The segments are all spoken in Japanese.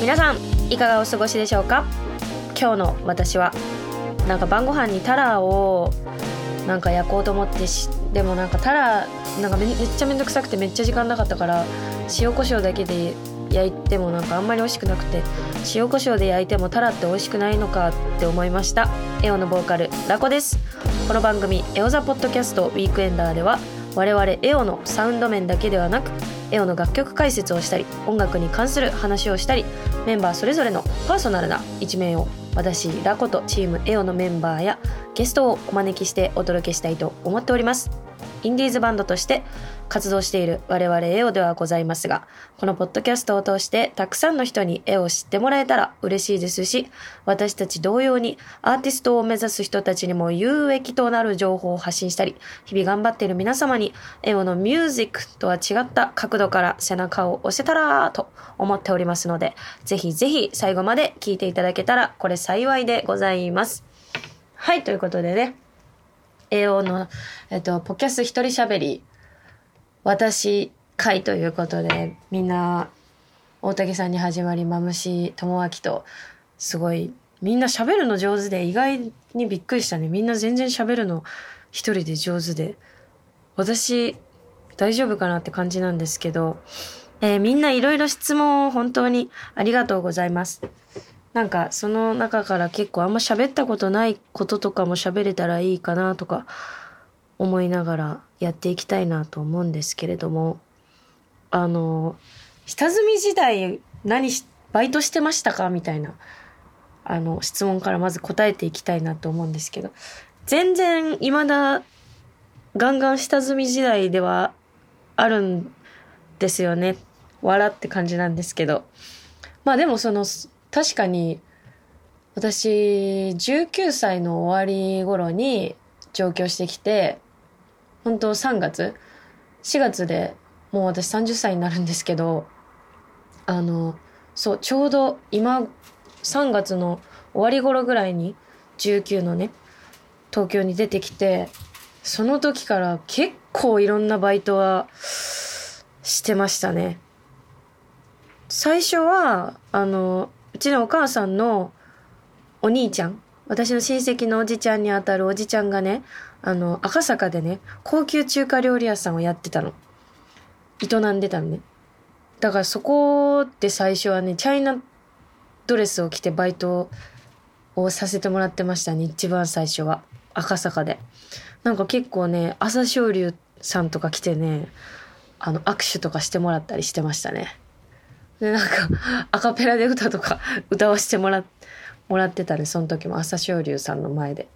皆さんいかがお過ごしでしょうか？今日の私はなんか晩ご飯にタラをなんか焼こうと思ってしでもなんかタラなんかめめっちゃめんどくさくてめっちゃ時間なかったから塩コショウだけで焼いてもなんかあんまり美味しくなくて塩コショウで焼いてもタラって美味しくないのかって思いました。エオのボーカルラコです。この番組「エオザポッドキャストウィークエンダー」では我々エオのサウンド面だけではなくエオの楽曲解説をしたり音楽に関する話をしたりメンバーそれぞれのパーソナルな一面を私ラコとチームエオのメンバーやゲストをお招きしてお届けしたいと思っております。インディーズバンドとして活動している我々エオではございますがこのポッドキャストを通してたくさんの人に絵を知ってもらえたら嬉しいですし私たち同様にアーティストを目指す人たちにも有益となる情報を発信したり日々頑張っている皆様にエオのミュージックとは違った角度から背中を押せたらと思っておりますのでぜひぜひ最後まで聞いていただけたらこれ幸いでございます。はいということでね。AO の、えっと、ポキャス一人喋り、私会ということで、みんな、大竹さんに始まり、マムシ智明と、すごい、みんな喋るの上手で、意外にびっくりしたね。みんな全然喋るの一人で上手で。私、大丈夫かなって感じなんですけど、えーみんないろいろ質問を本当にありがとうございます。なんかその中から結構あんま喋ったことないこととかも喋れたらいいかなとか思いながらやっていきたいなと思うんですけれどもあの下積み時代何しバイトしてましたかみたいなあの質問からまず答えていきたいなと思うんですけど全然未だガンガン下積み時代ではあるんですよね。笑って感じなんですけど。まあでもその確かに私19歳の終わり頃に上京してきて本当3月4月でもう私30歳になるんですけどあのそうちょうど今3月の終わり頃ぐらいに19のね東京に出てきてその時から結構いろんなバイトはしてましたね。最初はあのちのお母さんのお兄ちゃん私の親戚のおじちゃんにあたるおじちゃんがねあの赤坂でね高級中華料理屋さんをやってたの。営んでたのね。だからそこで最初はねチャイナドレスを着てバイトをさせてもらってましたね一番最初は。赤坂で。なんか結構ね朝青龍さんとか来てねあの握手とかしてもらったりしてましたね。でなんかアカペラで歌とか歌わせてもらもらってたねその時も朝青龍さんの前で。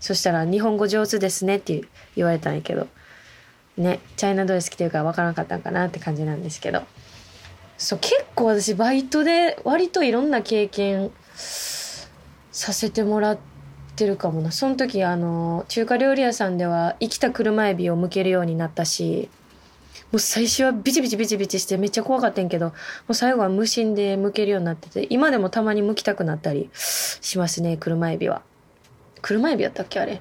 そしたら「日本語上手ですね」って言われたんやけどねチャイナドレス着てるから分からなかったんかなって感じなんですけど。そう結構私バイトで割といろんな経験させてもらってるかもな。その時あの中華料理屋さんでは生きた車エビを剥けるようになったしう最初はビチビチビチビチしてめっちゃ怖かったんけど、もう最後は無心で剥けるようになってて、今でもたまに剥きたくなったりしますね、車エビは。車エビやったっけあれ。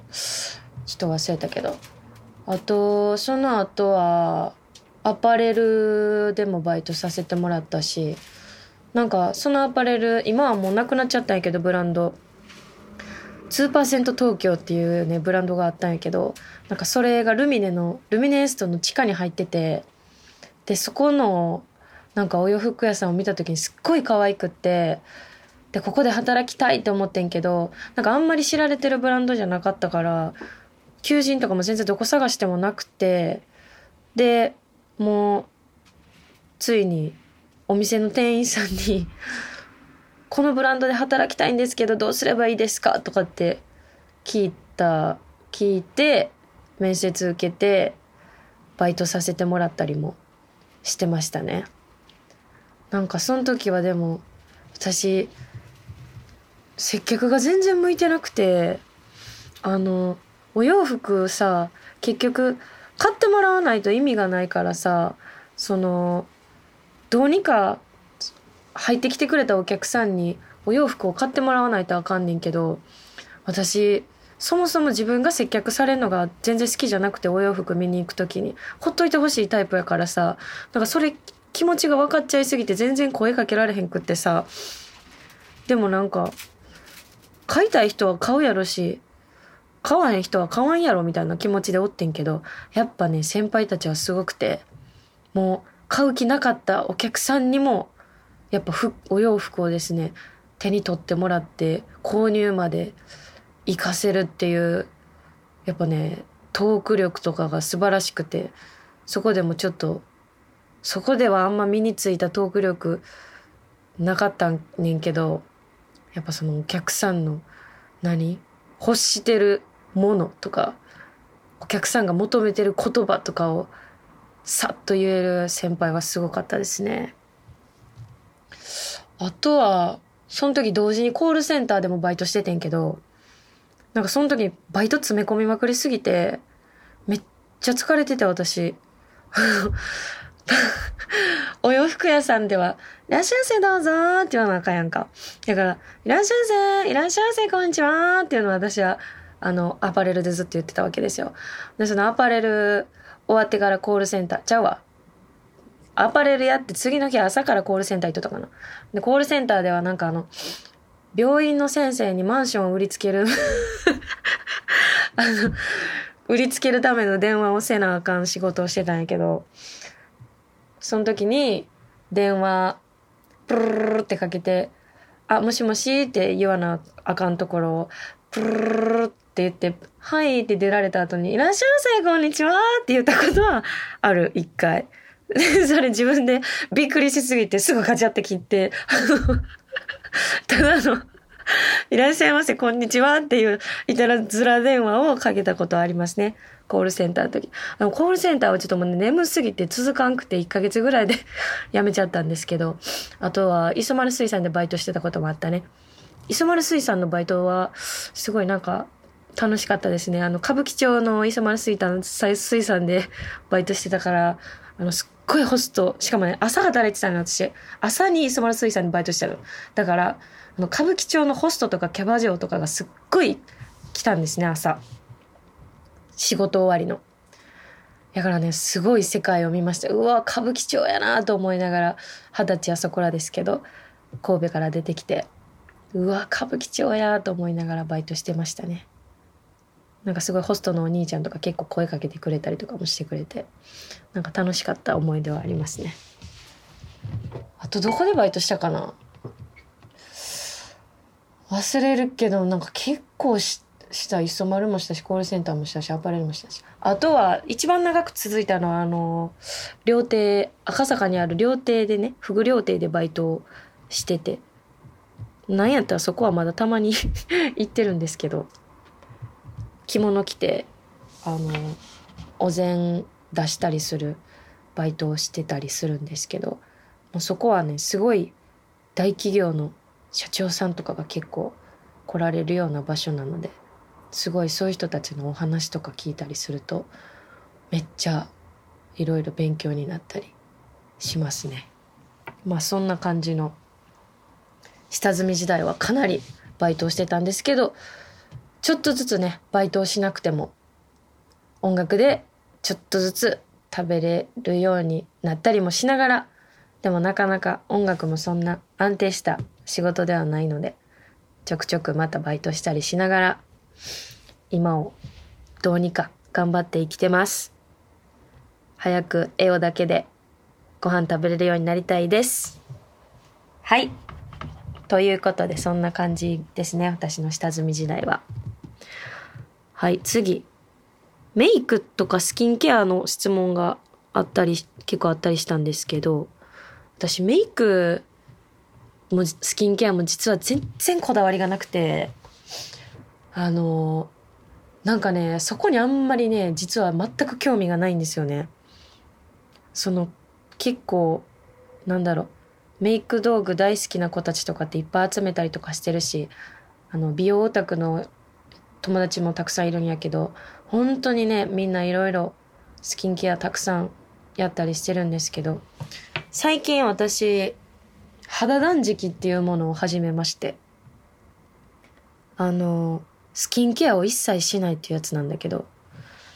ちょっと忘れたけど。あと、その後は、アパレルでもバイトさせてもらったし、なんかそのアパレル、今はもうなくなっちゃったんやけど、ブランド。2%東京っていうねブランドがあったんやけどなんかそれがルミネのルミネエストの地下に入っててでそこのなんかお洋服屋さんを見た時にすっごい可愛くってでここで働きたいって思ってんけどなんかあんまり知られてるブランドじゃなかったから求人とかも全然どこ探してもなくてでもうついにお店の店員さんにこのブランドで働きたいんですけどどうすればいいですかとかって聞いた聞いて面接受けてバイトさせてもらったりもしてましたね。なんかその時はでも私接客が全然向いてなくてあのお洋服さ結局買ってもらわないと意味がないからさそのどうにか入ってきてくれたお客さんにお洋服を買ってもらわないとあかんねんけど私そもそも自分が接客されるのが全然好きじゃなくてお洋服見に行く時にほっといてほしいタイプやからさなんかそれ気持ちが分かっちゃいすぎて全然声かけられへんくってさでもなんか買いたい人は買うやろし買わへん人は買わんやろみたいな気持ちでおってんけどやっぱね先輩たちはすごくてもう買う気なかったお客さんにもやっぱお洋服をですね手に取ってもらって購入まで活かせるっていうやっぱねトーク力とかが素晴らしくてそこでもちょっとそこではあんま身についたトーク力なかったんねんけどやっぱそのお客さんの何欲してるものとかお客さんが求めてる言葉とかをさっと言える先輩はすごかったですね。あとはその時同時にコールセンターでもバイトしててんけどなんかその時バイト詰め込みまくりすぎてめっちゃ疲れてて私 お洋服屋さんでは、いらっしゃいませどうぞって言わなあかんやんか。だから、いらっしゃいませいらっしゃいませこんにちはっていうのを私は、あの、アパレルでずっと言ってたわけですよ。で、そのアパレル終わってからコールセンター、ちゃうわ。アパレルやって次の日朝からコールセンター行っとったかな。で、コールセンターではなんかあの、病院の先生にマンションを売りつけるあの、売りつけるための電話をせなあかん仕事をしてたんやけど、その時に電話プルルルってかけて「あもしもし」って言わなあかんところをプルルルって言って「はい」って出られた後に「いらっしゃいませこんにちは」って言ったことはある一回。それ自分でびっくりしすぎてすぐガチャって切って ただのいらっしゃいませ、こんにちはっていういたらずら電話をかけたことありますね。コールセンターの時。あの、コールセンターはちょっともう、ね、眠すぎて続かんくて1ヶ月ぐらいで やめちゃったんですけど、あとは、磯丸水産でバイトしてたこともあったね。磯丸水産のバイトは、すごいなんか、楽しかったですね。あの、歌舞伎町の磯丸水産、水産でバイトしてたから、あの、すっごいホスト、しかもね、朝働いてたの私。朝に磯丸水産にバイトしてたの。だから、あの歌舞伎町のホストとかキャバ嬢とかがすっごい来たんですね、朝。仕事終わりの。だからね、すごい世界を見ました。うわ、歌舞伎町やなと思いながら、二十歳あそこらですけど、神戸から出てきて、うわ、歌舞伎町やと思いながらバイトしてましたね。なんかすごいホストのお兄ちゃんとか結構声かけてくれたりとかもしてくれて、なんか楽しかった思い出はありますね。あとどこでバイトしたかな？忘れるけどなんか結構しした磯丸もしたしコールセンターもしたしアパレルもしたし。あとは一番長く続いたのはあの料亭赤坂にある料亭でねフグ料亭でバイトをしてて。なんやったらそこはまだたまに 行ってるんですけど。着物着てあのお膳出したりするバイトをしてたりするんですけどもうそこはねすごい大企業の社長さんとかが結構来られるような場所なのですごいそういう人たちのお話とか聞いたりするとめっちゃいろいろ勉強になったりしますね。まあそんな感じの下積み時代はかなりバイトをしてたんですけどちょっとずつねバイトをしなくても音楽でちょっとずつ食べれるようになったりもしながらでもなかなか音楽もそんな安定した仕事ではないのでちょくちょくまたバイトしたりしながら今をどうにか頑張って生きてます。早く絵をだけでご飯食べれるようになりたいです。はい。ということでそんな感じですね私の下積み時代は。はい次メイクとかスキンケアの質問があったり結構あったりしたんですけど私メイクもスキンケアも実は全然こだわりがなくてあのなんかねそこにあんまりね実は全く興味がないんですよね。その結構なんだろうメイク道具大好きな子たちとかっていっぱい集めたりとかしてるしあの美容オタクの友達もたくさんいるんやけど本当にねみんないろいろスキンケアたくさんやったりしてるんですけど最近私肌断食っていうものを始めましてあのスキンケアを一切しないっていうやつなんだけど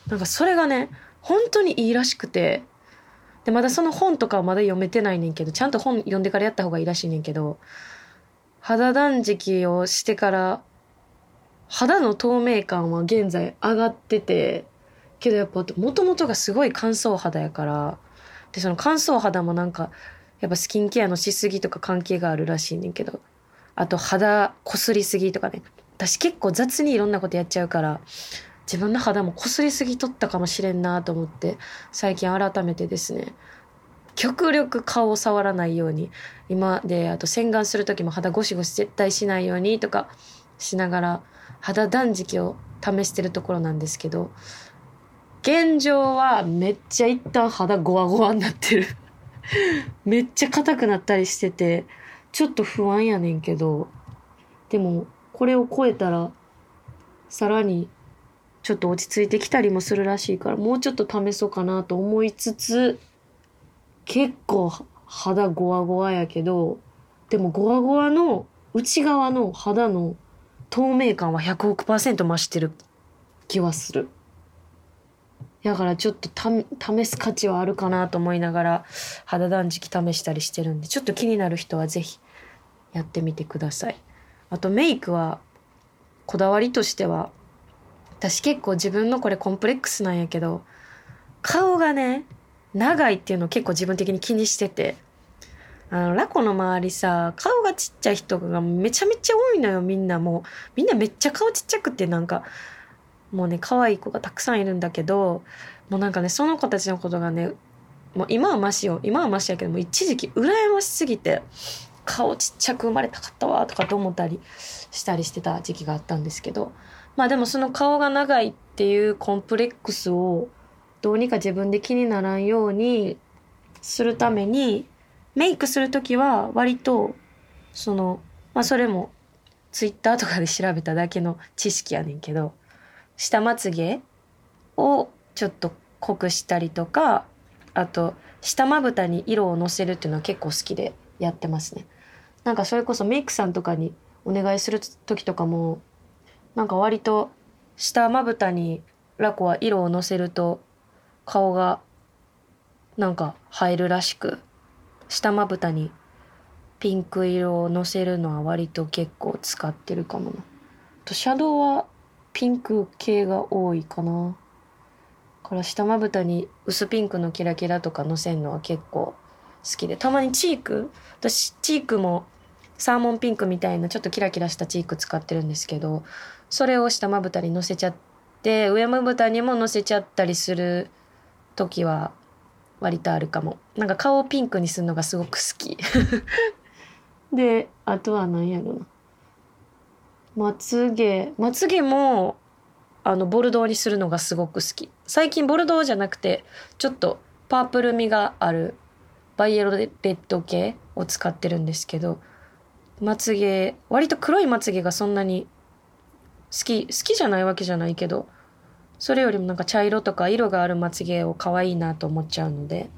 なんかそれがね本当にいいらしくてでまだその本とかはまだ読めてないねんけどちゃんと本読んでからやった方がいいらしいねんけど肌断食をしてから肌の透明感は現在上がっててけどやっぱもともとがすごい乾燥肌やからでその乾燥肌もなんかやっぱスキンケアのしすぎとか関係があるらしいねんけどあと肌こすりすぎとかね。私結構雑にいろんなことやっちゃうから自分の肌もこすりすぎとったかもしれんなと思って最近改めてですね極力顔を触らないように今であと洗顔する時も肌ゴシゴシ絶対しないようにとかしながら肌断食を試してるところなんですけど現状はめっちゃ一旦肌ゴワゴワになってる。めっちゃ硬くなったりしててちょっと不安やねんけどでもこれを超えたらさらにちょっと落ち着いてきたりもするらしいからもうちょっと試そうかなと思いつつ結構肌ゴワゴワやけどでもゴワゴワの内側の肌の透明感は100億パーセント増してる気はする。だからちょっと試す価値はあるかなと思いながら肌断食試したりしてるんでちょっと気になる人は是非やってみてください。あとメイクはこだわりとしては私結構自分のこれコンプレックスなんやけど顔がね長いっていうのを結構自分的に気にしててあのラコの周りさ顔がちっちゃい人がめちゃめちゃ多いのよみんな。もうみんなめっちゃ顔ちっちゃくてなんかもうね可愛い子がたくさんいるんだけどもうなんかねその子たちのことがねもう今はマシよ。今はマシやけども一時期羨ましすぎて顔ちっちゃく生まれたかったわとかと思ったりしたりしてた時期があったんですけどまあでもその顔が長いっていうコンプレックスをどうにか自分で気にならんようにするためにメイクする時は割とそのまあそれもツイッターとかで調べただけの知識やねんけど下まつげをちょっと濃くしたりとかあと下まぶたに色をのせるっていうのは結構好きでやってますね。なんかそれこそメイクさんとかにお願いする時とかもなんか割と下まぶたにラコは色をのせると顔がなんか入るらしく下まぶたにピンク色をのせるのは割と結構使ってるかもな。とシャドウはピンク系が多いかな。から下まぶたに薄ピンクのキラキラとかのせんのは結構好きでたまにチーク私チークもサーモンピンクみたいなちょっとキラキラしたチーク使ってるんですけどそれを下まぶたにのせちゃって上まぶたにものせちゃったりする時は割とあるかも。なんか顔をピンクにするのがすごく好き。であとは何やろな。まつげ。まつげもあのボルドーにするのがすごく好き。最近ボルドーじゃなくてちょっとパープル味があるバイエロレッド系を使ってるんですけどまつげ割と黒いまつげがそんなに好き好きじゃないわけじゃないけどそれよりもなんか茶色とか色があるまつげを可愛いなと思っちゃうので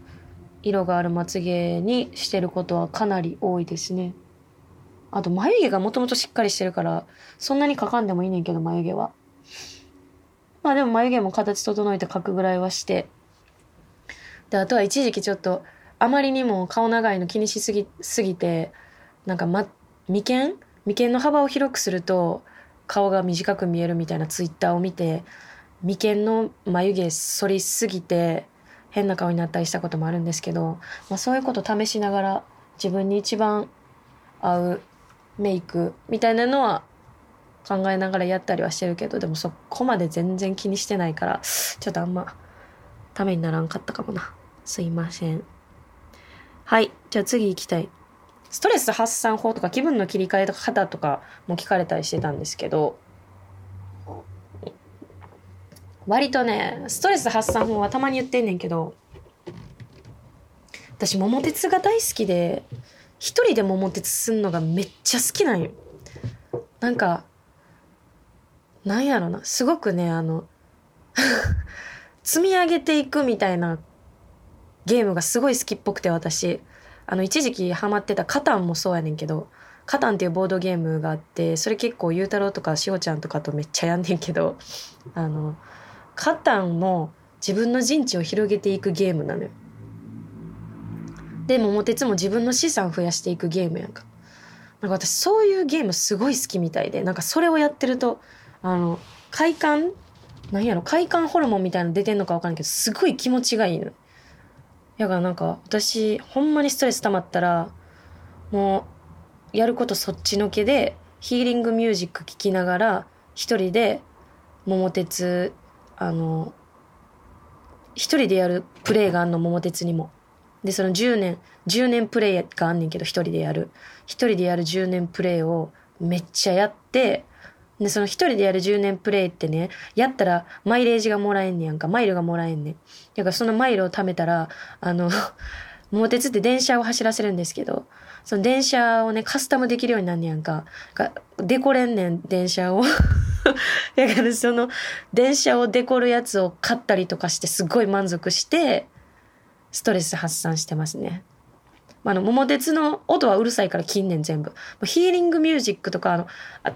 色があるまつげにしてることはかなり多いですね。あと眉毛がもともとしっかりしてるからそんなにかかんでもいいねんけど眉毛は。まあでも眉毛も形整えて描くぐらいはして。であとは一時期ちょっとあまりにも顔長いの気にしすぎすぎてなんか、ま、眉間？眉間の幅を広くすると顔が短く見えるみたいなツイッターを見て眉間の眉毛剃りすぎて変な顔になったりしたこともあるんですけど、まあ、そういうこと試しながら自分に一番合うメイクみたいなのは考えながらやったりはしてるけどでもそこまで全然気にしてないからちょっとあんまためにならんかったかもな。すいません。はい。じゃあ次行きたい。ストレス発散法とか気分の切り替え方とかも聞かれたりしてたんですけど割とねストレス発散法はたまに言ってんねんけど私桃鉄が大好きで一人で桃鉄すんのがめっちゃ好きなんよ。なんかなんやろな。すごくねあの 積み上げていくみたいなゲームがすごい好きっぽくて私。あの一時期ハマってたカタンもそうやねんけどカタンっていうボードゲームがあってそれ結構ゆうたろうとかしおちゃんとかとめっちゃやんねんけどあのカタンも自分の陣地を広げていくゲームなのよ。で桃鉄も自分の資産増やしていくゲームやんかなんか私そういうゲームすごい好きみたいでなんかそれをやってるとあの快感なんやろ快感ホルモンみたいなの出てんのか分からんけどすごい気持ちがいいのだからなんか私ほんまにストレス溜まったらもうやることそっちのけでヒーリングミュージック聴きながら一人で桃鉄あの一人でやるプレイがあんの桃鉄にも。でその10年10年プレイがあんねんけど一人でやる。一人でやる10年プレイをめっちゃやってでその一人でやる10年プレイってねやったらマイレージがもらえんねやんか。マイルがもらえんねん。だからそのマイルを貯めたらあの 桃鉄って電車を走らせるんですけどその電車をねカスタムできるようになんねやんかデコれんねん電車を。だからその電車をデコるやつを買ったりとかしてすごい満足してストレス発散してますね。あの桃鉄の音はうるさいから近年全部ヒーリングミュージックとかあの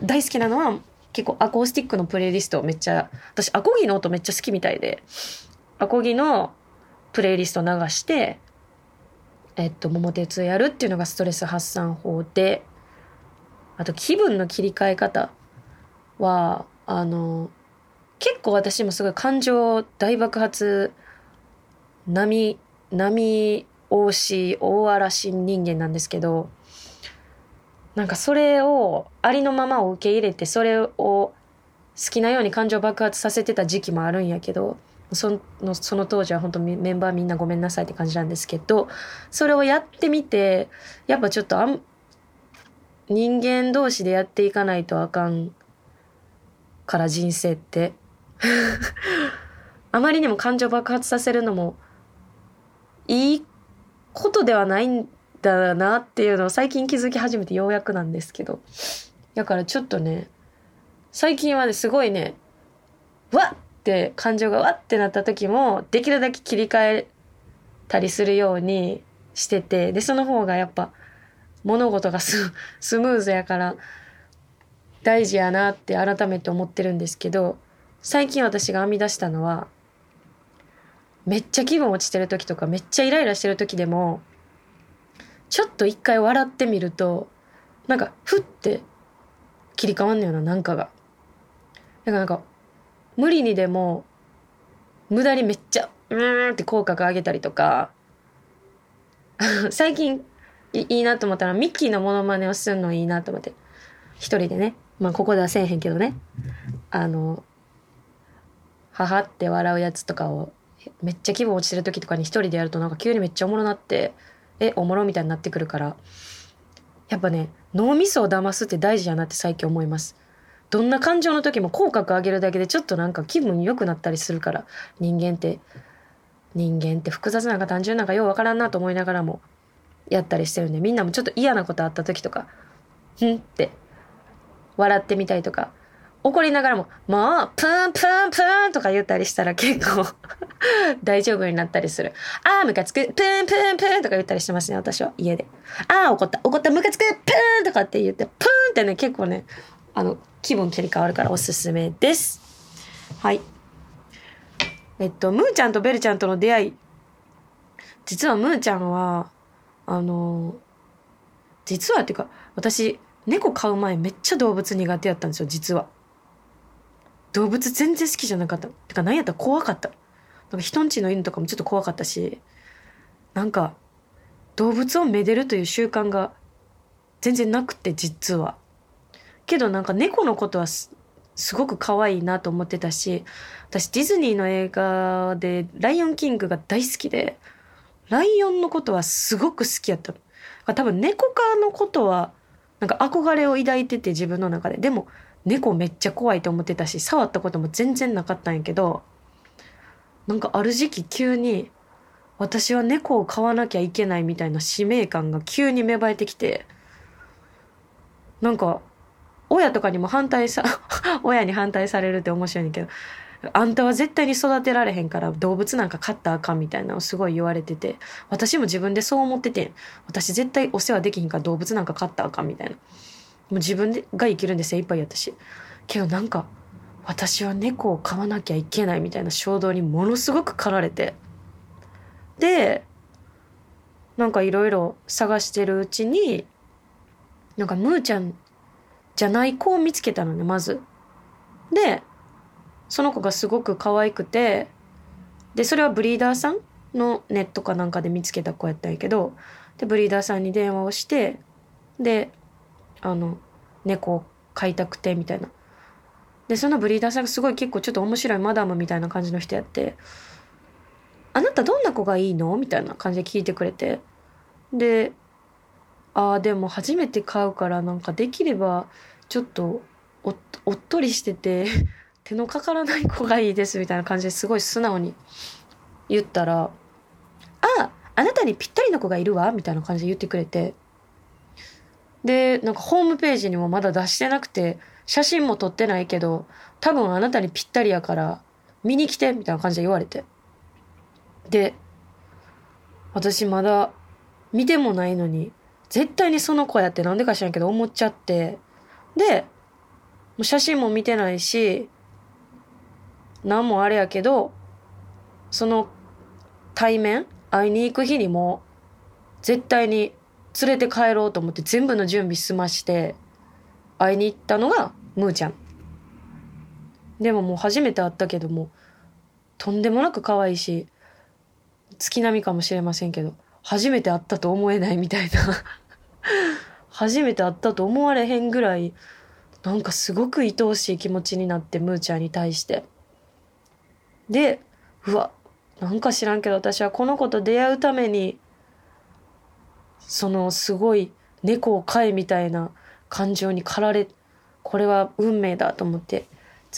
大好きなのは結構アコースティックのプレイリストめっちゃ私アコギの音めっちゃ好きみたいでアコギのプレイリスト流してえっと桃鉄やるっていうのがストレス発散法であと気分の切り替え方はあの結構私もすごい感情大爆発波波大し大嵐人間なんですけどなんかそれをありのままを受け入れてそれを好きなように感情爆発させてた時期もあるんやけどそのその当時は本当メンバーみんなごめんなさいって感じなんですけどそれをやってみてやっぱちょっとあん人間同士でやっていかないとあかんから人生って。あまりにも感情爆発させるのもいいことではないんだなっていうのを最近気づき始めてようやくなんですけど。だからちょっとね最近はねすごいねわっって感情がわってなった時もできるだけ切り替えたりするようにしててでその方がやっぱ物事がスムーズやから大事やなって改めて思ってるんですけど最近私が編み出したのはめっちゃ気分落ちてる時とかめっちゃイライラしてる時でもちょっと一回笑ってみるとなんかふって切り替わんのよななんかが。だからなんか無理にでも無駄にめっちゃうーんって口角上げたりとか最近いいなと思ったらミッキーのモノマネをするのいいなと思って一人でねまあここではせえへんけどね。あの母って笑うやつとかをめっちゃ気分落ちてる時とかに一人でやるとなんか急にめっちゃおもろなってえおもろみたいになってくるから。やっぱね脳みそを騙すって大事やなって最近思います。どんな感情の時も口角上げるだけでちょっとなんか気分良くなったりするから人間って。人間って複雑なんか単純なんかようわからんなと思いながらもやったりしてるんでみんなもちょっと嫌なことあった時とか「ん?」って笑ってみたりとか怒りながらも「もうプーンプーンプーン」とか言ったりしたら結構 大丈夫になったりする。ああ、ムカつく、プーンプーンプーンとか言ったりしてますね、私は、家で。ああ、怒った、怒った、ムカつく、プーンとかって言って、プーンってね、結構ね、あの、気分切り替わるからおすすめです。はい。えっと、ムーちゃんとベルちゃんとの出会い。実はムーちゃんは、あの、実はっていうか、私、猫飼う前めっちゃ動物苦手やったんですよ、実は。動物全然好きじゃなかった。てか何やったら怖かった。なんか人んちの犬とかもちょっと怖かったし、なんか動物をめでるという習慣が全然なくて実は。けどなんか猫のことはすごく可愛いなと思ってたし、私ディズニーの映画でライオンキングが大好きで、ライオンのことはすごく好きやった。多分猫科のことはなんか憧れを抱いてて自分の中で。でも猫めっちゃ怖いと思ってたし触ったことも全然なかったんやけどなんかある時期急に私は猫を飼わなきゃいけないみたいな使命感が急に芽生えてきてなんか親とかにも反対さ 親に反対されるって面白いんだけどあんたは絶対に育てられへんから動物なんか飼ったあかんみたいなのをすごい言われてて私も自分でそう思ってて私絶対お世話できひんから動物なんか飼ったあかんみたいな。もう自分でが生きるんで精一杯やったし。けどなんか私は猫を飼わなきゃいけないみたいな衝動にものすごく駆られて。でなんかいろいろ探してるうちになんかムーちゃんじゃない子を見つけたのねまず。でその子がすごく可愛くてでそれはブリーダーさんのネットかなんかで見つけた子やったんやけどでブリーダーさんに電話をしてであの猫を飼いたくてみたいなでそのブリーダーさんがすごい結構ちょっと面白いマダムみたいな感じの人やって「あなたどんな子がいいの?」みたいな感じで聞いてくれてで「ああでも初めて飼うからなんかできればちょっとおおっとりしてて手のかからない子がいいです」みたいな感じですごい素直に言ったら「ああなたにぴったりの子がいるわ」みたいな感じで言ってくれて。でなんかホームページにもまだ出してなくて写真も撮ってないけど多分あなたにぴったりやから見に来てみたいな感じで言われて。で私まだ見てもないのに絶対にその子やってなんでか知らんけど思っちゃって。でもう写真も見てないし何もあれやけどその対面会いに行く日にも絶対に連れて帰ろうと思って全部の準備済まして会いに行ったのがムーちゃん。でももう初めて会ったけどもとんでもなく可愛いし月並みかもしれませんけど初めて会ったと思えない みたいな。初めて会ったと思われへんぐらいなんかすごく愛おしい気持ちになってムーちゃんに対して。でうわなんか知らんけど私はこの子と出会うためにそのすごい猫を飼えみたいな感情に駆られこれは運命だと思って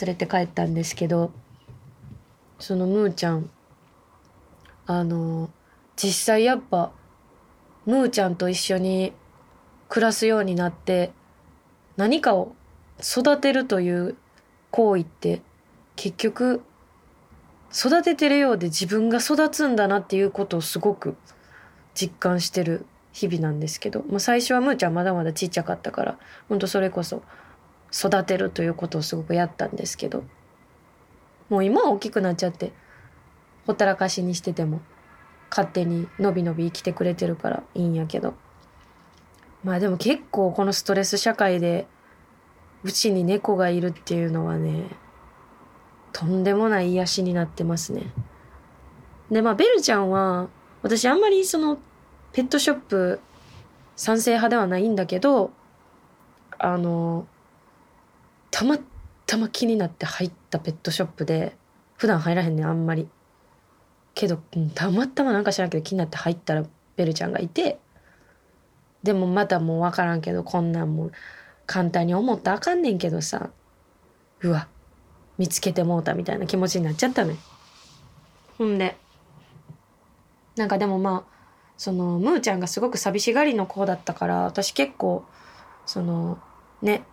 連れて帰ったんですけどそのムーちゃんあの実際やっぱムーちゃんと一緒に暮らすようになって何かを育てるという行為って結局育ててるようで自分が育つんだなっていうことをすごく実感してる日々なんですけど、まあ、最初はむーちゃんまだまだちっちゃかったからほんとそれこそ育てるということをすごくやったんですけどもう今は大きくなっちゃってほったらかしにしてても勝手にのびのび生きてくれてるからいいんやけど。まあでも結構このストレス社会でうちに猫がいるっていうのはねとんでもない癒しになってますね。でまあベルちゃんは私あんまりそのペットショップ賛成派ではないんだけどあのたまたま気になって入ったペットショップで普段入らへんねんあんまりけど、たまたまなんか知らんけど気になって入ったらベルちゃんがいてでもまたもう分からんけどこんなんもう簡単に思ったらあかんねんけどさうわ見つけてもうたみたいな気持ちになっちゃったねほんでなんかでもまあそのムーちゃんがすごく寂しがりの子だったから私結構そのね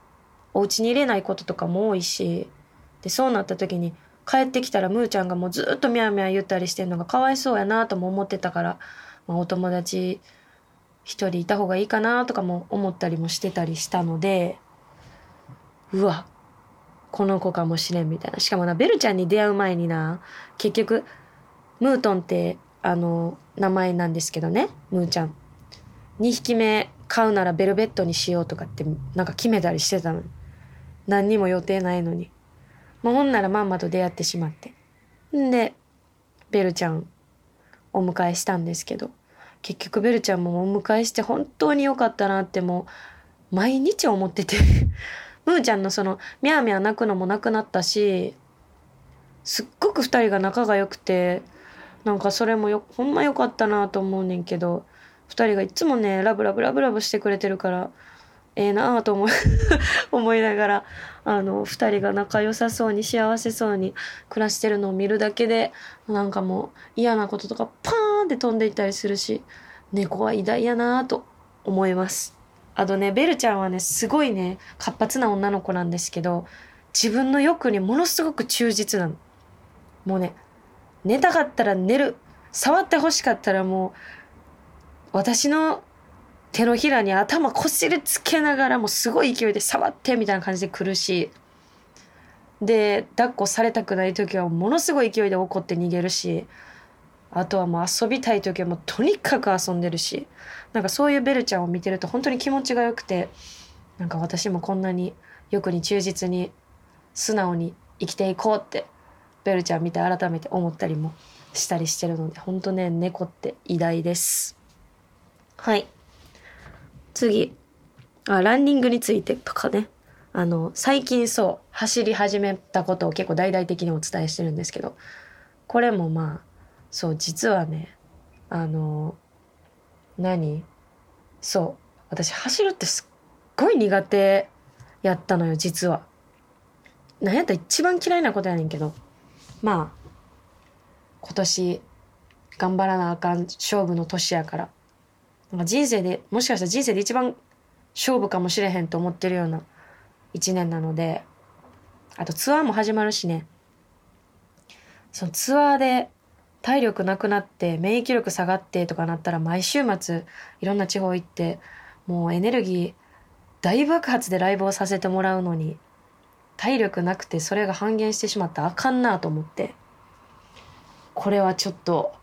お家に入れないこととかも多いしでそうなった時に帰ってきたらムーちゃんがもうずっとミャーミャー言ったりしてるのがかわいそうやなとも思ってたから、まあ、お友達一人いた方がいいかなとかも思ったりもしてたりしたのでうわこの子かもしれんみたいな。しかもなベルちゃんに出会う前にな結局ムートンってあの名前なんですけどねムーちゃん。2匹目飼うならベルベットにしようとかってなんか決めたりしてたのに。何にも予定ないのに。もうほんならまんまと出会ってしまって。んでベルちゃんお迎えしたんですけど。結局ベルちゃんもお迎えして本当に良かったなってもう毎日思ってて。ムーちゃんのそのミャーミャー泣くのもなくなったしすっごく2人が仲が良くてなんかそれもよほんま良かったなと思うねんけど2人がいつもねラブラブラブラブしてくれてるからええなあと思い 思いながらあの2人が仲良さそうに幸せそうに暮らしてるのを見るだけでなんかもう嫌なこととかパーンって飛んでいったりするし猫は偉大やなと思います。あとねベルちゃんはねすごいね活発な女の子なんですけど自分の欲にものすごく忠実なの。もうね寝たかったら寝る触ってほしかったらもう私の手のひらに頭こすりつけながらもすごい勢いで触ってみたいな感じで来るしで抱っこされたくない時はものすごい勢いで怒って逃げるしあとはもう遊びたい時はもうとにかく遊んでるしなんかそういうベルちゃんを見てると本当に気持ちが良くてなんか私もこんなに欲に忠実に素直に生きていこうってベルちゃん見て改めて思ったりもしたりしてるので本当ね猫って偉大です。はい。次。あランニングについてとかね。あの最近そう走り始めたことを結構大々的にお伝えしてるんですけどこれもまあそう実はねあの何？そう私走るってすっごい苦手やったのよ実は。なんやったら一番嫌いなことやねんけど。まあ今年頑張らなあかん勝負の年やから。なんか人生でもしかしたら人生で一番勝負かもしれへんと思ってるような一年なのであとツアーも始まるしね。そのツアーで体力なくなって免疫力下がってとかなったら毎週末いろんな地方行ってもうエネルギー大爆発でライブをさせてもらうのに体力なくてそれが半減してしまったらあかんなと思ってこれはちょっと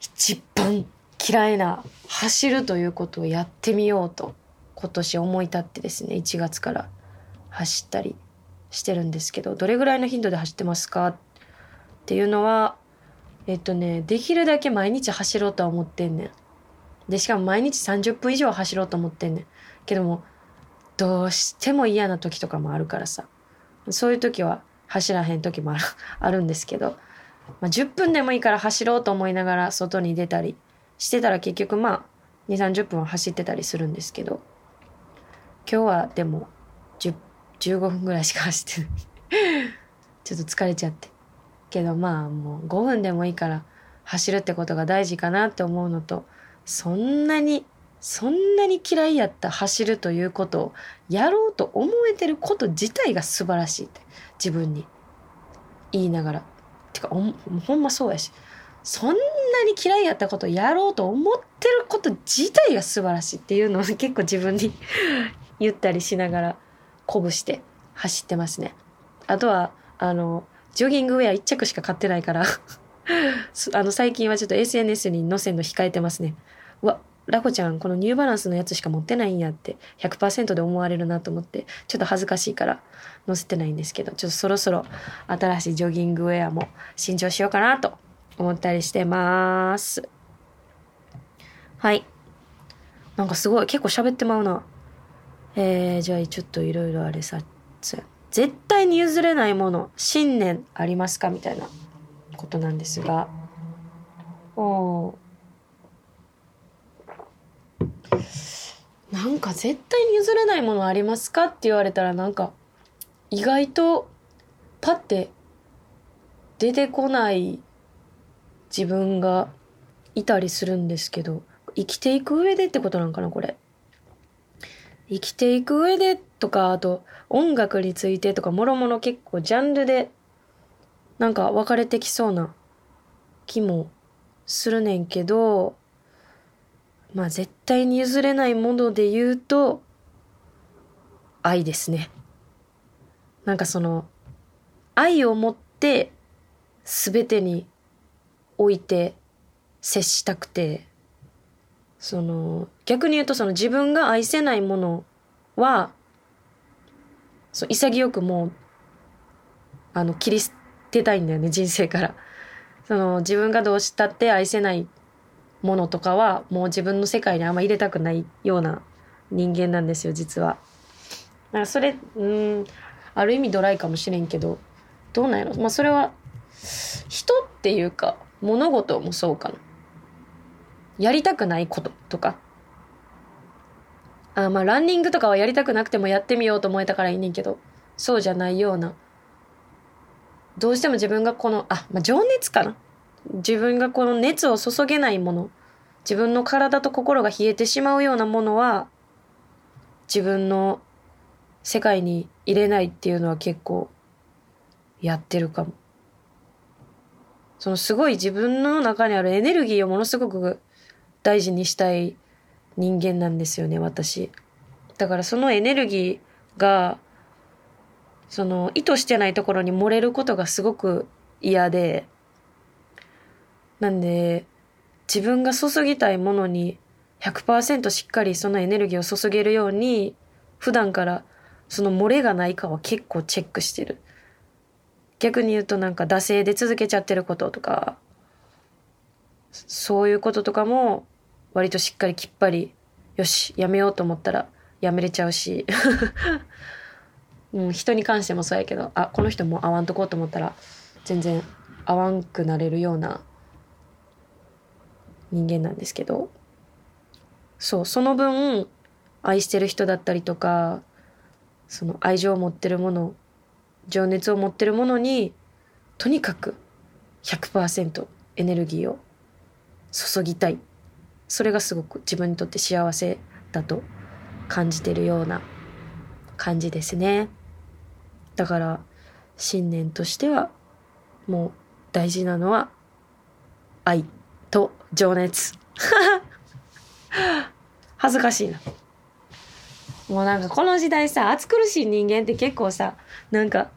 一番嫌いな走るということをやってみようと今年思い立ってですね1月から走ったりしてるんですけどどれぐらいの頻度で走ってますか？っていうのはえっとねできるだけ毎日走ろうとは思ってんねん。でしかも毎日30分以上走ろうと思ってんねん。けどもどうしても嫌な時とかもあるからさ。そういう時は走らへん時もある んですけど、まあ、10分でもいいから走ろうと思いながら外に出たりしてたら結局まあ2 3 0分は走ってたりするんですけど。今日はでも15分ぐらいしか走ってない。ちょっと疲れちゃって。けどまあもう5分でもいいから走るってことが大事かなって思うのとそんなにそんなに嫌いやった走るということをやろうと思えてること自体が素晴らしいって自分に言いながらてかほんまそうやしそんなに嫌いやったことをやろうと思ってること自体が素晴らしいっていうのを結構自分に言ったりしながら鼓舞して走ってますね。あとはあのジョギングウェア1着しか買ってないから。あの最近はちょっと SNS に載せんの控えてますね。うわラコちゃんこのニューバランスのやつしか持ってないんやって。100%で思われるなと思って。ちょっと恥ずかしいから載せてないんですけど。ちょっとそろそろ新しいジョギングウェアも新調しようかなと思ったりしてます。はい。なんかすごい結構喋ってまうな。えー、じゃあちょっといろいろあれさ絶対に譲れないもの信念ありますか？みたいなことなんですが。おなんか絶対に譲れないものありますか？って言われたらなんか意外とパッて出てこない自分がいたりするんですけど生きていく上でってことなんかなこれ。生きていく上でとかあと音楽についてとかもろもろ結構ジャンルでなんか分かれてきそうな気もするねんけどまあ絶対に譲れないもので言うと愛ですね。なんかその愛を持って全てにおいて接したくてその逆に言うとその自分が愛せないものはそう潔くもうあの切り捨てたいんだよね人生から。その自分がどうしたって愛せないものとかはもう自分の世界にあんま入れたくないような人間なんですよ実は。だからそれうんある意味ドライかもしれんけどどうなんやろまあそれは人っていうか物事もそうかな。やりたくないこととか。あまあランニングとかはやりたくなくてもやってみようと思えたからいいねんけど。そうじゃないような。どうしても自分がこのあ、まあ、情熱かな。自分がこの熱を注げないもの。自分の体と心が冷えてしまうようなものは自分の世界に入れないっていうのは結構やってるかも。そのすごい自分の中にあるエネルギーをものすごく大事にしたい人間なんですよね私。だからそのエネルギーがその意図してないところに漏れることがすごく嫌でなんで、自分が注ぎたいものに100%しっかりそのエネルギーを注げるように、普段からその漏れがないかは結構チェックしてる。逆に言うとなんか惰性で続けちゃってることとか、そういうこととかも割としっかりきっぱり、よし、やめようと思ったらやめれちゃうし、うん、人に関してもそうやけど、あ、この人も会わんとこうと思ったら全然会わんくなれるような人間なんですけど、そう、その分愛してる人だったりとか、その愛情を持ってるもの、情熱を持ってるものに、とにかく100%エネルギーを注ぎたい。それがすごく自分にとって幸せだと感じてるような感じですね。だから信念としてはもう大事なのは愛と情熱。恥ずかしいな。もうなんかこの時代さ、暑苦しい人間って結構さ、なんか、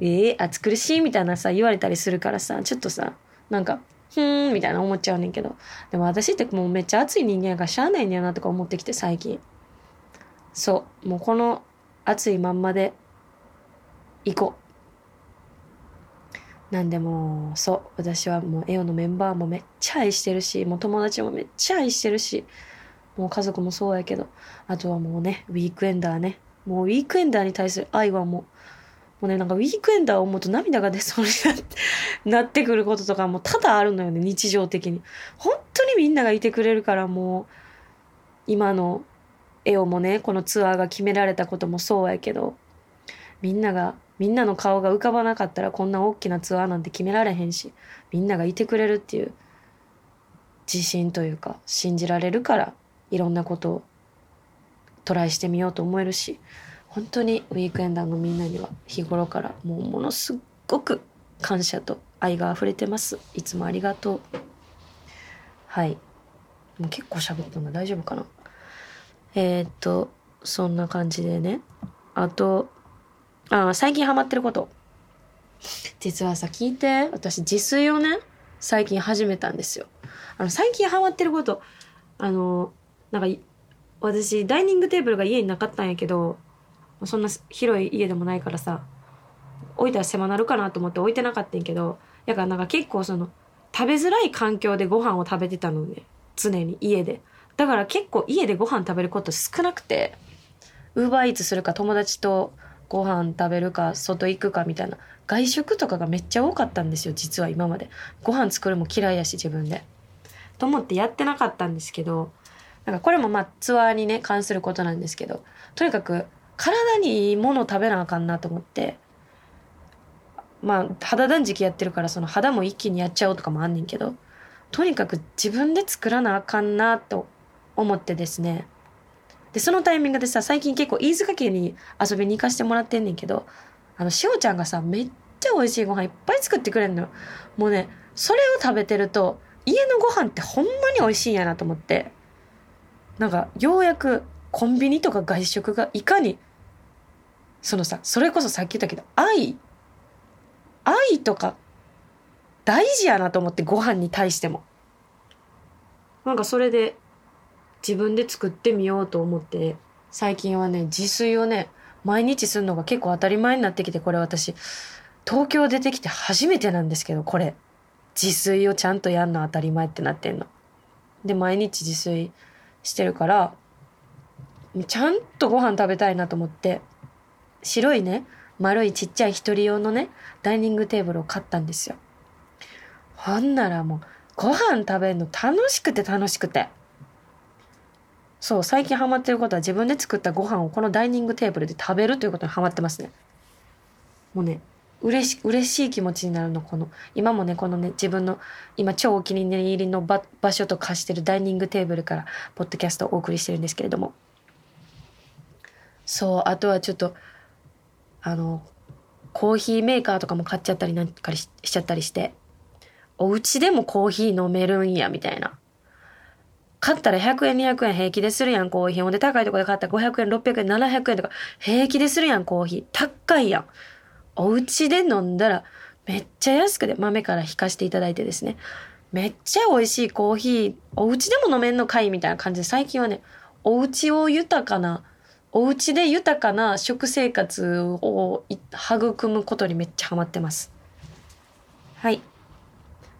えー、暑苦しいみたいなさ、言われたりするからさ、ちょっとさ、なんか、ふーんみたいな思っちゃうねんけど。でも私ってもうめっちゃ暑い人間がしゃあないんだよなとか思ってきて最近。そう。もうこの暑いまんまで行こう。なんでもそう。私はもうエオのメンバーもめっちゃ愛してるし、もう友達もめっちゃ愛してるし、もう家族もそうやけど、あとはもうね、ウィークエンダーね。もうウィークエンダーに対する愛はもう、もうね、なんかウィークエンダーを思うと涙が出そうになってくることとかも多々あるのよね、日常的に。本当にみんながいてくれるからもう、今のエオもね、このツアーが決められたこともそうやけど、みんなが、みんなの顔が浮かばなかったらこんな大きなツアーなんて決められへんし、みんながいてくれるっていう自信というか、信じられるからいろんなことをトライしてみようと思えるし本当にウィークエンダーのみんなには日頃からもうものすごく感謝と愛が溢れてます。いつもありがとう。はい。もう結構喋ったの大丈夫かな。えー、っとそんな感じでね。あとあ最近ハマってること。実はさ聞いて。私自炊をね最近始めたんですよ。あの最近ハマってること。あのなんか私ダイニングテーブルが家になかったんやけどそんな広い家でもないからさ置いたら狭なるかなと思って置いてなかったんけどやからなんか結構その食べづらい環境でご飯を食べてたのね常に家で。だから結構家でご飯食べること少なくてウーバーイーツするか友達とご飯食べるか外行くかみたいな外食とかがめっちゃ多かったんですよ実は今まで。ご飯作るも嫌いやし自分で。と思ってやってなかったんですけどなんかこれもまあツアーにね関することなんですけどとにかく体にいいもの食べなあかんなと思って。まあ肌断食やってるからその肌も一気にやっちゃおうとかもあんねんけどとにかく自分で作らなあかんなと思ってですね。でそのタイミングでさ最近結構飯塚家に遊びに行かしてもらってんねんけどあのしおちゃんがさめっちゃ美味しいご飯いっぱい作ってくれんのよ。もうねそれを食べてると家のご飯ってほんまに美味しいんやなと思って。なんかようやくコンビニとか外食がいかにそのさそれこそさっき言ったけど愛。愛とか大事やなと思ってご飯に対しても。なんかそれで自分で作ってみようと思って最近はね自炊をね毎日するのが結構当たり前になってきてこれ私。東京出てきて初めてなんですけどこれ。自炊をちゃんとやんの当たり前ってなってんの。で毎日自炊してるからちゃんとご飯食べたいなと思って。白いね丸いちっちゃい一人用のねダイニングテーブルを買ったんですよ。ほんならもうご飯食べるの楽しくて楽しくて。そう最近ハマってることは自分で作ったご飯をこのダイニングテーブルで食べるということにハマってますね。もうね嬉し嬉しい気持ちになるのこの今もねこのね自分の今超お気に入りの場場所と化してるダイニングテーブルからポッドキャストをお送りしてるんですけれども。そうあとはちょっとあのコーヒーメーカーとかも買っちゃったりなんかしちゃったりしてお家でもコーヒー飲めるんやみたいな。買ったら100円200円平気でするやんコーヒー。ほんで高いとこで買ったら500円600円700円とか平気でするやんコーヒー。高いやん。お家で飲んだらめっちゃ安くで豆から引かしていただいてですね。めっちゃ美味しいコーヒー、お家でも飲めんのかいみたいな感じで、最近はね、お家を豊かな、お家で豊かな食生活を育むことにめっちゃハマってます。はい。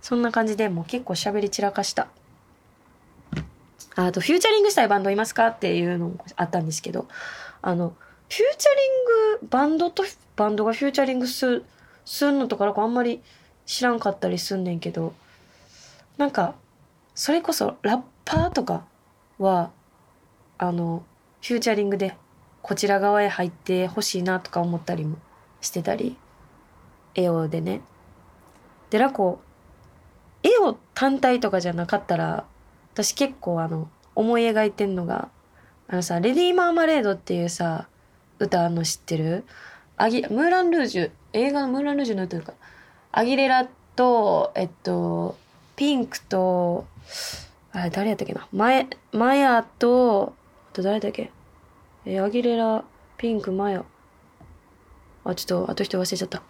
そんな感じでもう結構喋り散らかした。あと、フューチャリングしたいバンドいますかっていうのもあったんですけど、あの、フューチャリング、バンドとバンドがフューチャリングすすんのとかなんかあんまり知らんかったりすんねんけど、なんか、それこそラッパーとかは、あの、フューチャリングでこちら側へ入ってほしいなとか思ったりもしてたり、エオでね。で、ラコ、絵を単体とかじゃなかったら、私結構あの、思い描いてんのが、あのさ、レディー・マーマレードっていうさ、歌あの知ってる？アギ、ムーラン・ルージュ、映画のムーラン・ルージュの歌か。アギレラと、えっと、ピンクと、あれ誰やったっけな？マエ、マヤと、と誰だっけ？えアギレラ、ピンク、マヤ。あ、ちょっと、あと人忘れちゃった。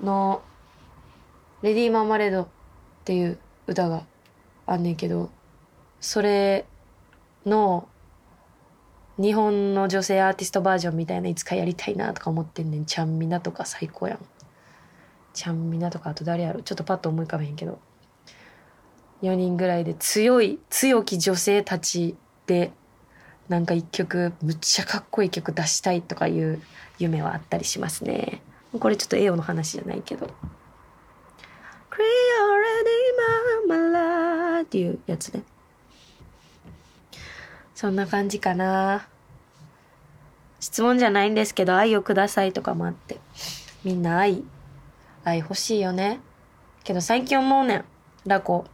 の、レディー・マーマレードっていう歌があんねんけど、それの日本の女性アーティストバージョンみたいないつかやりたいなとか思ってんねん。ちゃんみなとか最高やん。ちゃんみなとかあと誰やろ？ちょっとパッと思い浮かべへんけど。4人ぐらいで強い、強き女性たちでなんか一曲むっちゃかっこいい曲出したいとかいう夢はあったりしますね。これちょっと栄養の話じゃないけど。c r e a l ready mama っていうやつね。そんな感じかな。質問じゃないんですけど、愛をくださいとかもあって。みんな愛、愛欲しいよね。けど最近思うねん。ラコ。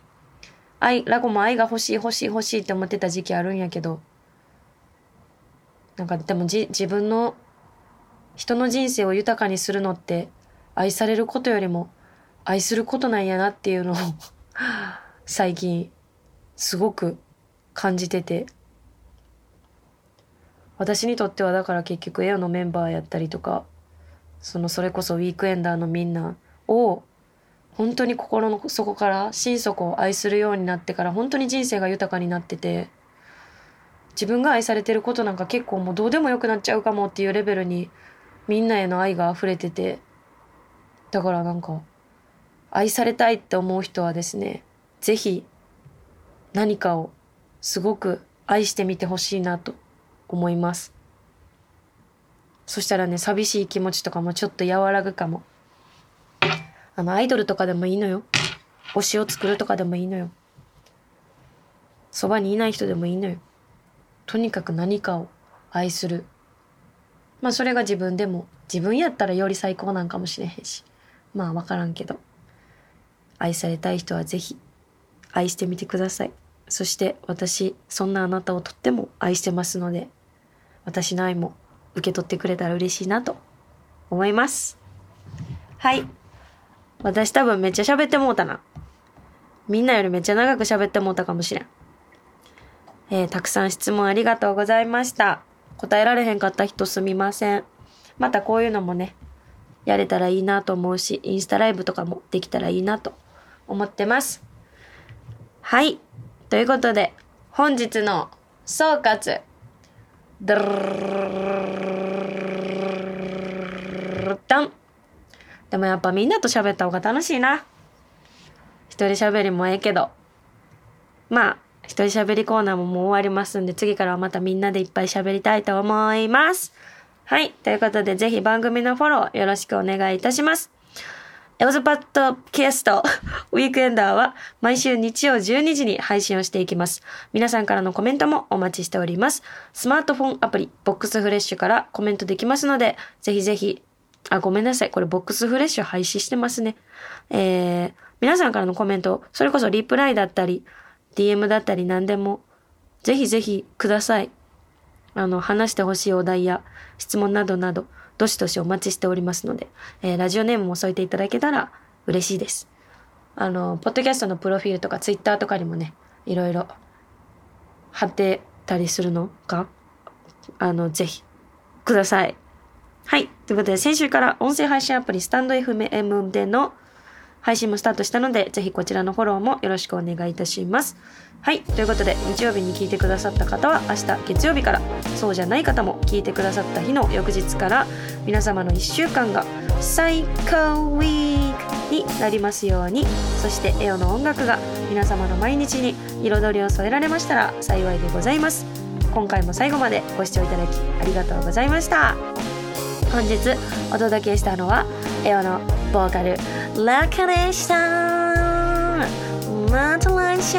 愛、ラコも愛が欲しい欲しい欲しいって思ってた時期あるんやけど。なんかでもじ、自分の人の人生を豊かにするのって愛されることよりも愛することなんやなっていうのを 最近すごく感じてて。私にとってはだから結局エオのメンバーやったりとかそのそれこそウィークエンダーのみんなを本当に心の底から心底を愛するようになってから本当に人生が豊かになってて。自分が愛されてることなんか結構もうどうでもよくなっちゃうかもっていうレベルにみんなへの愛が溢れててだからなんか愛されたいって思う人はですね、ぜひ何かをすごく愛してみてほしいなと思います。そしたらね、寂しい気持ちとかもちょっと和らぐかも。あの、アイドルとかでもいいのよ。推しを作るとかでもいいのよ。そばにいない人でもいいのよ。とにかく何かを愛する。まあそれが自分でも、自分やったらより最高なんかもしれへんし。まあわからんけど。愛されたい人はぜひ愛してみてください。そして私、そんなあなたをとっても愛してますので、私の愛も受け取ってくれたら嬉しいなと思います。はい。私多分めっちゃ喋ってもうたな。みんなよりめっちゃ長く喋ってもうたかもしれん。えー、たくさん質問ありがとうございました。答えられへんかった人すみません。またこういうのもね、やれたらいいなと思うし、インスタライブとかもできたらいいなと思ってます。はい。ということで、本日の総括。ドルダン。でもやっぱみんなと喋った方が楽しいな。一人喋りもええけど。まあ、一人喋りコーナーももう終わりますんで、次からはまたみんなでいっぱい喋りたいと思います。はい。ということで、ぜひ番組のフォローよろしくお願いいたします。エオズパッドキャスト ウィークエンダーは毎週日曜12時に配信をしていきます。皆さんからのコメントもお待ちしております。スマートフォンアプリ、ボックスフレッシュからコメントできますので、ぜひぜひ、あ、ごめんなさい。これボックスフレッシュ廃止してますね。えー、皆さんからのコメント、それこそリプライだったり、DM だったり何でも、ぜひぜひください。あの、話してほしいお題や質問などなど、どしどしお待ちしておりますので、えー、ラジオネームも添えていただけたら嬉しいです。あの、ポッドキャストのプロフィールとかツイッターとかにもね、いろいろ貼ってたりするのか、あの、ぜひ、ください。はい。ということで、先週から音声配信アプリスタンド FM での配信もスタートしたので、ぜひこちらのフォローもよろしくお願いいたします。はい。ということで、日曜日に聞いてくださった方は、明日月曜日から、そうじゃない方も聞いてくださった日の翌日から、皆様の1週間が最高ウィークになりますように、そしてエオの音楽が皆様の毎日に彩りを添えられましたら幸いでございます。今回も最後までご視聴いただきありがとうございました。本日お届けしたのはエオのボーカルラカでしたまた来週。